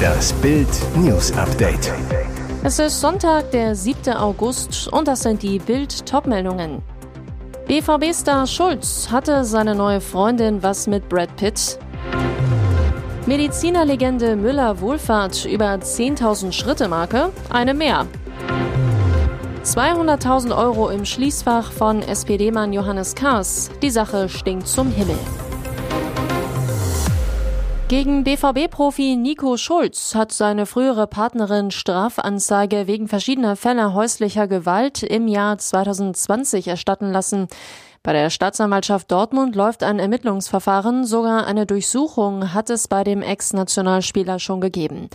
Das Bild News Update. Es ist Sonntag, der 7. August und das sind die Bild Topmeldungen. BVB-Star Schulz hatte seine neue Freundin was mit Brad Pitt. Medizinerlegende Müller Wohlfahrt über 10.000 Schritte Marke, eine mehr. 200.000 Euro im Schließfach von SPD-Mann Johannes Kaas. Die Sache stinkt zum Himmel. Gegen BVB-Profi Nico Schulz hat seine frühere Partnerin Strafanzeige wegen verschiedener Fälle häuslicher Gewalt im Jahr 2020 erstatten lassen. Bei der Staatsanwaltschaft Dortmund läuft ein Ermittlungsverfahren, sogar eine Durchsuchung hat es bei dem Ex-Nationalspieler schon gegeben.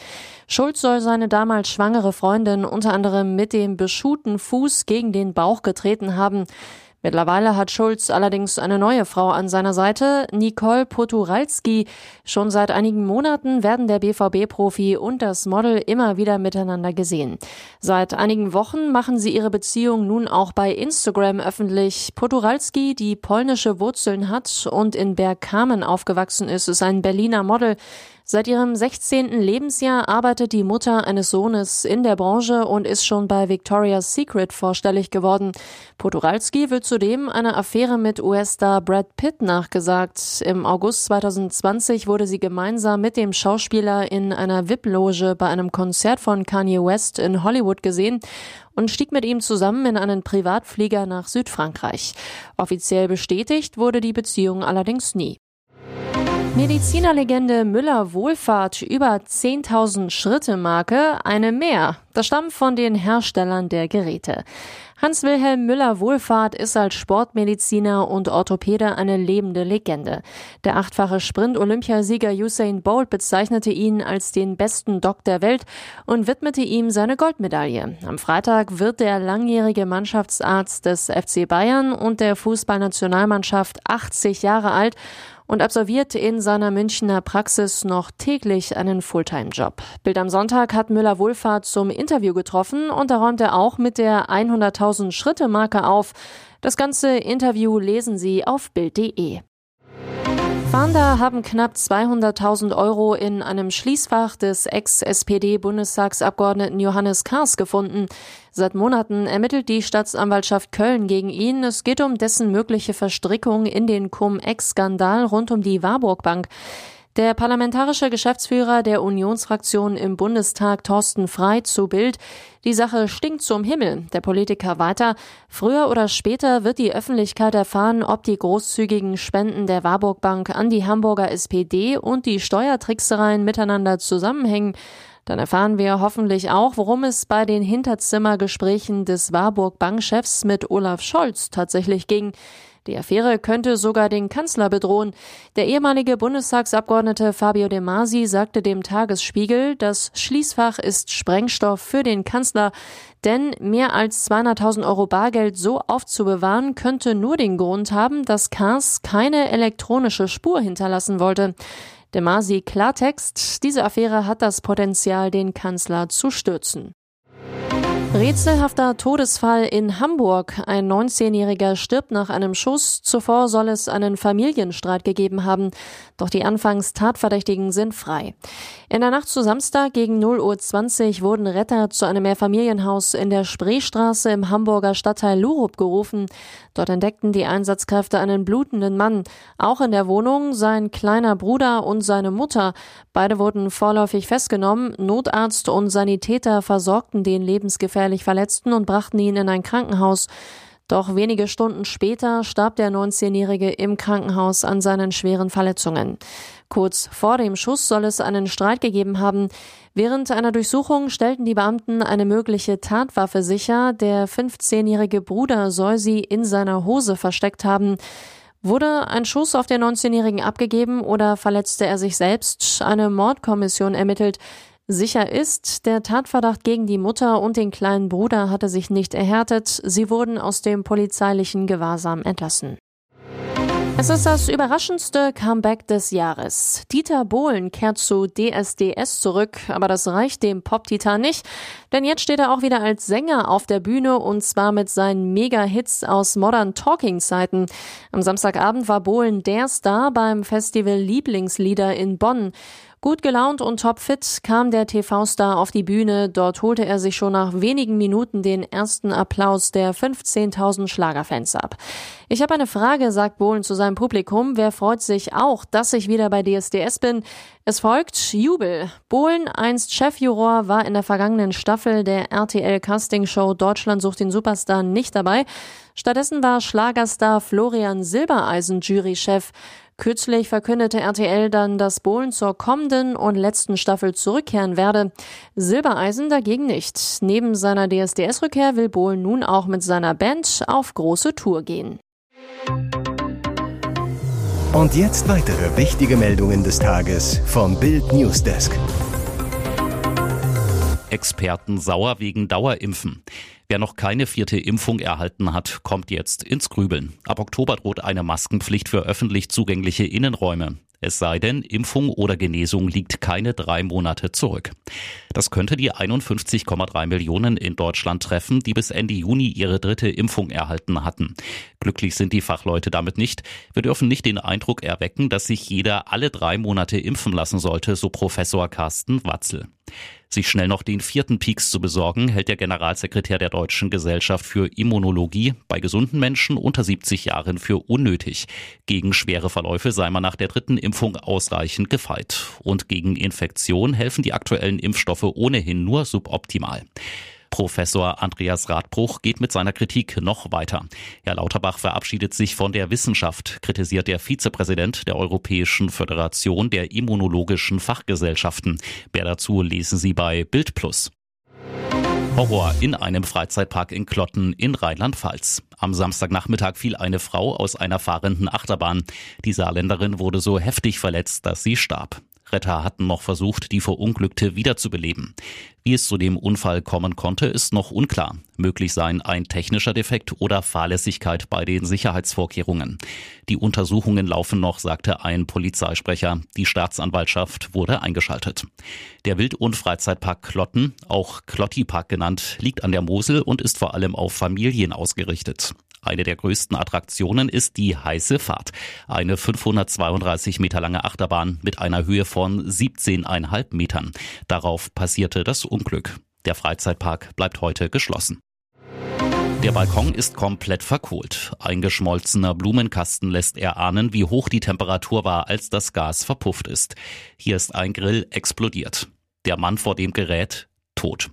Schulz soll seine damals schwangere Freundin unter anderem mit dem beschuhten Fuß gegen den Bauch getreten haben. Mittlerweile hat Schulz allerdings eine neue Frau an seiner Seite, Nicole Poturalski. Schon seit einigen Monaten werden der BVB-Profi und das Model immer wieder miteinander gesehen. Seit einigen Wochen machen sie ihre Beziehung nun auch bei Instagram öffentlich. Poturalski, die polnische Wurzeln hat und in Bergkamen aufgewachsen ist, ist ein Berliner Model. Seit ihrem 16. Lebensjahr arbeitet die Mutter eines Sohnes in der Branche und ist schon bei Victoria's Secret vorstellig geworden. Poduralski wird zudem eine Affäre mit US-Star Brad Pitt nachgesagt. Im August 2020 wurde sie gemeinsam mit dem Schauspieler in einer VIP-Loge bei einem Konzert von Kanye West in Hollywood gesehen und stieg mit ihm zusammen in einen Privatflieger nach Südfrankreich. Offiziell bestätigt wurde die Beziehung allerdings nie. Medizinerlegende Müller Wohlfahrt über 10.000 Schritte Marke, eine mehr. Das stammt von den Herstellern der Geräte. Hans-Wilhelm Müller Wohlfahrt ist als Sportmediziner und Orthopäde eine lebende Legende. Der achtfache Sprint-Olympiasieger Usain Bolt bezeichnete ihn als den besten Doc der Welt und widmete ihm seine Goldmedaille. Am Freitag wird der langjährige Mannschaftsarzt des FC Bayern und der Fußballnationalmannschaft 80 Jahre alt und absolviert in seiner Münchner Praxis noch täglich einen Fulltime-Job. Bild am Sonntag hat Müller Wohlfahrt zum Interview getroffen und da räumt er auch mit der 100.000 Schritte Marke auf. Das ganze Interview lesen Sie auf Bild.de. Fahnder haben knapp 200.000 Euro in einem Schließfach des Ex-SPD-Bundestagsabgeordneten Johannes Kars gefunden. Seit Monaten ermittelt die Staatsanwaltschaft Köln gegen ihn. Es geht um dessen mögliche Verstrickung in den Cum-Ex-Skandal rund um die Warburg Bank. Der parlamentarische Geschäftsführer der Unionsfraktion im Bundestag, Thorsten Frey, zu Bild. Die Sache stinkt zum Himmel. Der Politiker weiter. Früher oder später wird die Öffentlichkeit erfahren, ob die großzügigen Spenden der Warburg Bank an die Hamburger SPD und die Steuertricksereien miteinander zusammenhängen. Dann erfahren wir hoffentlich auch, worum es bei den Hinterzimmergesprächen des Warburg Bankchefs mit Olaf Scholz tatsächlich ging. Die Affäre könnte sogar den Kanzler bedrohen. Der ehemalige Bundestagsabgeordnete Fabio De Masi sagte dem Tagesspiegel, das Schließfach ist Sprengstoff für den Kanzler, denn mehr als 200.000 Euro Bargeld so aufzubewahren könnte nur den Grund haben, dass Kars keine elektronische Spur hinterlassen wollte. De Masi Klartext, diese Affäre hat das Potenzial, den Kanzler zu stürzen. Rätselhafter Todesfall in Hamburg. Ein 19-Jähriger stirbt nach einem Schuss. Zuvor soll es einen Familienstreit gegeben haben. Doch die anfangs Tatverdächtigen sind frei. In der Nacht zu Samstag gegen 0.20 Uhr wurden Retter zu einem Mehrfamilienhaus in der Spreestraße im Hamburger Stadtteil Lurup gerufen. Dort entdeckten die Einsatzkräfte einen blutenden Mann. Auch in der Wohnung sein kleiner Bruder und seine Mutter. Beide wurden vorläufig festgenommen. Notarzt und Sanitäter versorgten den lebensgefährlichen schwerlich Verletzten und brachten ihn in ein Krankenhaus. Doch wenige Stunden später starb der 19-Jährige im Krankenhaus an seinen schweren Verletzungen. Kurz vor dem Schuss soll es einen Streit gegeben haben. Während einer Durchsuchung stellten die Beamten eine mögliche Tatwaffe sicher. Der 15-jährige Bruder soll sie in seiner Hose versteckt haben. Wurde ein Schuss auf den 19-Jährigen abgegeben oder verletzte er sich selbst? Eine Mordkommission ermittelt. Sicher ist, der Tatverdacht gegen die Mutter und den kleinen Bruder hatte sich nicht erhärtet. Sie wurden aus dem polizeilichen Gewahrsam entlassen. Es ist das überraschendste Comeback des Jahres. Dieter Bohlen kehrt zu DSDS zurück, aber das reicht dem Pop-Titan nicht, denn jetzt steht er auch wieder als Sänger auf der Bühne und zwar mit seinen Mega-Hits aus Modern Talking-Zeiten. Am Samstagabend war Bohlen der Star beim Festival Lieblingslieder in Bonn. Gut gelaunt und topfit kam der TV-Star auf die Bühne. Dort holte er sich schon nach wenigen Minuten den ersten Applaus der 15.000 Schlagerfans ab. Ich habe eine Frage, sagt Bohlen zu seinem Publikum. Wer freut sich auch, dass ich wieder bei DSDS bin? Es folgt Jubel. Bohlen, einst Chefjuror, war in der vergangenen Staffel der RTL Castingshow Deutschland sucht den Superstar nicht dabei. Stattdessen war Schlagerstar Florian Silbereisen Jurychef. Kürzlich verkündete RTL dann, dass Bohlen zur kommenden und letzten Staffel zurückkehren werde. Silbereisen dagegen nicht. Neben seiner DSDS-Rückkehr will Bohlen nun auch mit seiner Band auf große Tour gehen. Und jetzt weitere wichtige Meldungen des Tages vom Bild Newsdesk. Experten sauer wegen Dauerimpfen. Wer noch keine vierte Impfung erhalten hat, kommt jetzt ins Grübeln. Ab Oktober droht eine Maskenpflicht für öffentlich zugängliche Innenräume. Es sei denn, Impfung oder Genesung liegt keine drei Monate zurück. Das könnte die 51,3 Millionen in Deutschland treffen, die bis Ende Juni ihre dritte Impfung erhalten hatten. Glücklich sind die Fachleute damit nicht. Wir dürfen nicht den Eindruck erwecken, dass sich jeder alle drei Monate impfen lassen sollte, so Professor Carsten Watzel. Sich schnell noch den vierten Peaks zu besorgen, hält der Generalsekretär der Deutschen Gesellschaft für Immunologie bei gesunden Menschen unter 70 Jahren für unnötig. Gegen schwere Verläufe sei man nach der dritten Impfung ausreichend gefeit. Und gegen Infektion helfen die aktuellen Impfstoffe ohnehin nur suboptimal. Professor Andreas Radbruch geht mit seiner Kritik noch weiter. Herr Lauterbach verabschiedet sich von der Wissenschaft, kritisiert der Vizepräsident der Europäischen Föderation der Immunologischen Fachgesellschaften. Mehr dazu lesen Sie bei Bild Plus. Horror in einem Freizeitpark in Klotten in Rheinland-Pfalz. Am Samstagnachmittag fiel eine Frau aus einer fahrenden Achterbahn. Die Saarländerin wurde so heftig verletzt, dass sie starb. Retter hatten noch versucht, die Verunglückte wiederzubeleben. Wie es zu dem Unfall kommen konnte, ist noch unklar. Möglich seien ein technischer Defekt oder Fahrlässigkeit bei den Sicherheitsvorkehrungen. Die Untersuchungen laufen noch, sagte ein Polizeisprecher. Die Staatsanwaltschaft wurde eingeschaltet. Der Wild- und Freizeitpark Klotten, auch Klotti-Park genannt, liegt an der Mosel und ist vor allem auf Familien ausgerichtet. Eine der größten Attraktionen ist die Heiße Fahrt. Eine 532 Meter lange Achterbahn mit einer Höhe von 17,5 Metern. Darauf passierte das Unglück. Der Freizeitpark bleibt heute geschlossen. Der Balkon ist komplett verkohlt. Ein geschmolzener Blumenkasten lässt erahnen, wie hoch die Temperatur war, als das Gas verpufft ist. Hier ist ein Grill explodiert. Der Mann vor dem Gerät tot.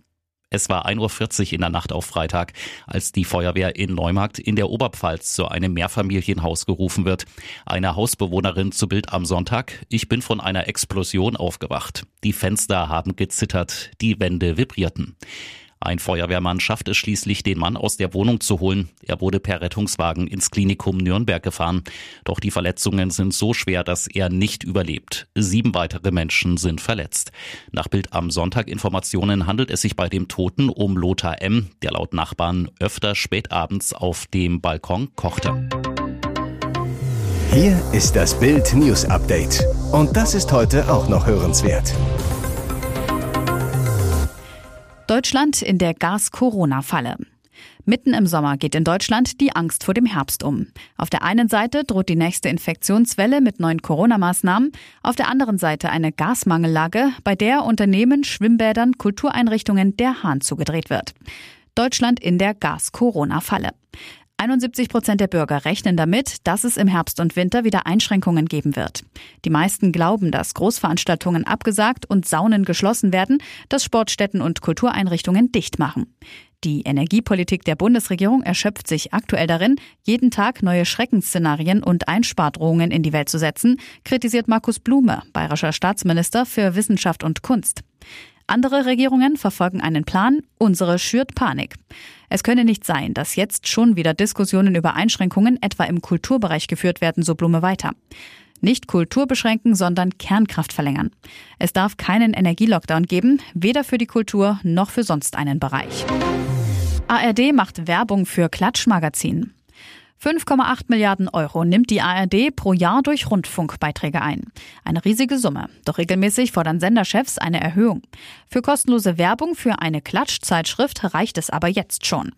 Es war 1.40 Uhr in der Nacht auf Freitag, als die Feuerwehr in Neumarkt in der Oberpfalz zu einem Mehrfamilienhaus gerufen wird. Eine Hausbewohnerin zu Bild am Sonntag. Ich bin von einer Explosion aufgewacht. Die Fenster haben gezittert, die Wände vibrierten. Ein Feuerwehrmann schafft es schließlich, den Mann aus der Wohnung zu holen. Er wurde per Rettungswagen ins Klinikum Nürnberg gefahren. Doch die Verletzungen sind so schwer, dass er nicht überlebt. Sieben weitere Menschen sind verletzt. Nach Bild am Sonntag Informationen handelt es sich bei dem Toten um Lothar M., der laut Nachbarn öfter spätabends auf dem Balkon kochte. Hier ist das Bild News Update. Und das ist heute auch noch hörenswert. Deutschland in der Gas-Corona-Falle. Mitten im Sommer geht in Deutschland die Angst vor dem Herbst um. Auf der einen Seite droht die nächste Infektionswelle mit neuen Corona-Maßnahmen, auf der anderen Seite eine Gasmangellage, bei der Unternehmen, Schwimmbädern, Kultureinrichtungen der Hahn zugedreht wird. Deutschland in der Gas-Corona-Falle. 71 Prozent der Bürger rechnen damit, dass es im Herbst und Winter wieder Einschränkungen geben wird. Die meisten glauben, dass Großveranstaltungen abgesagt und Saunen geschlossen werden, dass Sportstätten und Kultureinrichtungen dicht machen. Die Energiepolitik der Bundesregierung erschöpft sich aktuell darin, jeden Tag neue Schreckensszenarien und Einspardrohungen in die Welt zu setzen, kritisiert Markus Blume, bayerischer Staatsminister für Wissenschaft und Kunst. Andere Regierungen verfolgen einen Plan, unsere schürt Panik. Es könne nicht sein, dass jetzt schon wieder Diskussionen über Einschränkungen etwa im Kulturbereich geführt werden, so Blume weiter. Nicht Kultur beschränken, sondern Kernkraft verlängern. Es darf keinen Energielockdown geben, weder für die Kultur noch für sonst einen Bereich. ARD macht Werbung für Klatschmagazin. 5,8 Milliarden Euro nimmt die ARD pro Jahr durch Rundfunkbeiträge ein. Eine riesige Summe. Doch regelmäßig fordern Senderchefs eine Erhöhung. Für kostenlose Werbung für eine Klatschzeitschrift reicht es aber jetzt schon.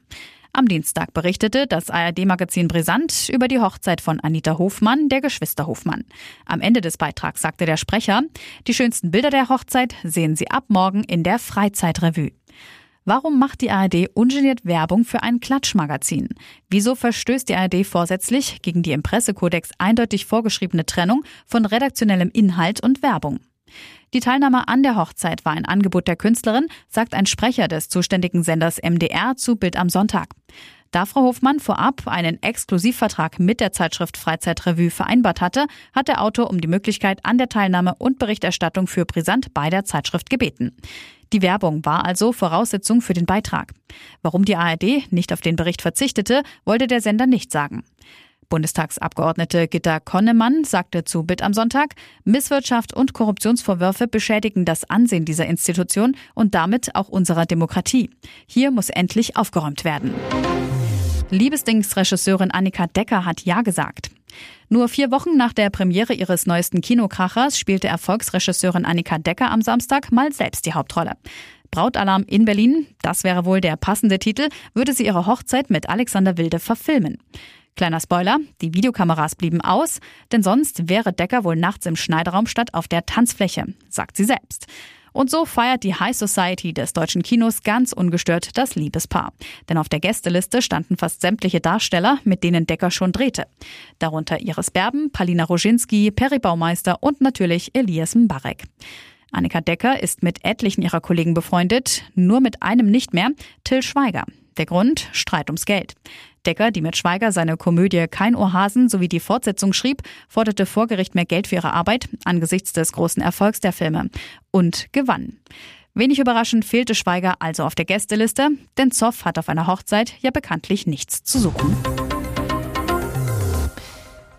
Am Dienstag berichtete das ARD-Magazin Brisant über die Hochzeit von Anita Hofmann, der Geschwister Hofmann. Am Ende des Beitrags sagte der Sprecher, die schönsten Bilder der Hochzeit sehen Sie ab morgen in der Freizeitrevue. Warum macht die ARD ungeniert Werbung für ein Klatschmagazin? Wieso verstößt die ARD vorsätzlich gegen die im Pressekodex eindeutig vorgeschriebene Trennung von redaktionellem Inhalt und Werbung? Die Teilnahme an der Hochzeit war ein Angebot der Künstlerin, sagt ein Sprecher des zuständigen Senders MDR zu Bild am Sonntag. Da Frau Hofmann vorab einen Exklusivvertrag mit der Zeitschrift Freizeitrevue vereinbart hatte, hat der Autor um die Möglichkeit an der Teilnahme und Berichterstattung für Brisant bei der Zeitschrift gebeten. Die Werbung war also Voraussetzung für den Beitrag. Warum die ARD nicht auf den Bericht verzichtete, wollte der Sender nicht sagen. Bundestagsabgeordnete Gitta Konnemann sagte zu Bild am Sonntag, Misswirtschaft und Korruptionsvorwürfe beschädigen das Ansehen dieser Institution und damit auch unserer Demokratie. Hier muss endlich aufgeräumt werden. Liebesdings-Regisseurin Annika Decker hat Ja gesagt. Nur vier Wochen nach der Premiere ihres neuesten Kinokrachers spielte Erfolgsregisseurin Annika Decker am Samstag mal selbst die Hauptrolle. Brautalarm in Berlin, das wäre wohl der passende Titel, würde sie ihre Hochzeit mit Alexander Wilde verfilmen. Kleiner Spoiler, die Videokameras blieben aus, denn sonst wäre Decker wohl nachts im Schneideraum statt auf der Tanzfläche, sagt sie selbst. Und so feiert die High Society des deutschen Kinos ganz ungestört das Liebespaar. Denn auf der Gästeliste standen fast sämtliche Darsteller, mit denen Decker schon drehte. Darunter Iris Berben, Palina Roginski, Peri Baumeister und natürlich Elias Mbarek. Annika Decker ist mit etlichen ihrer Kollegen befreundet, nur mit einem nicht mehr, Till Schweiger. Der Grund? Streit ums Geld. Decker, die mit Schweiger seine Komödie Kein Ohrhasen sowie die Fortsetzung schrieb, forderte vor Gericht mehr Geld für ihre Arbeit angesichts des großen Erfolgs der Filme und gewann. Wenig überraschend fehlte Schweiger also auf der Gästeliste, denn Zoff hat auf einer Hochzeit ja bekanntlich nichts zu suchen.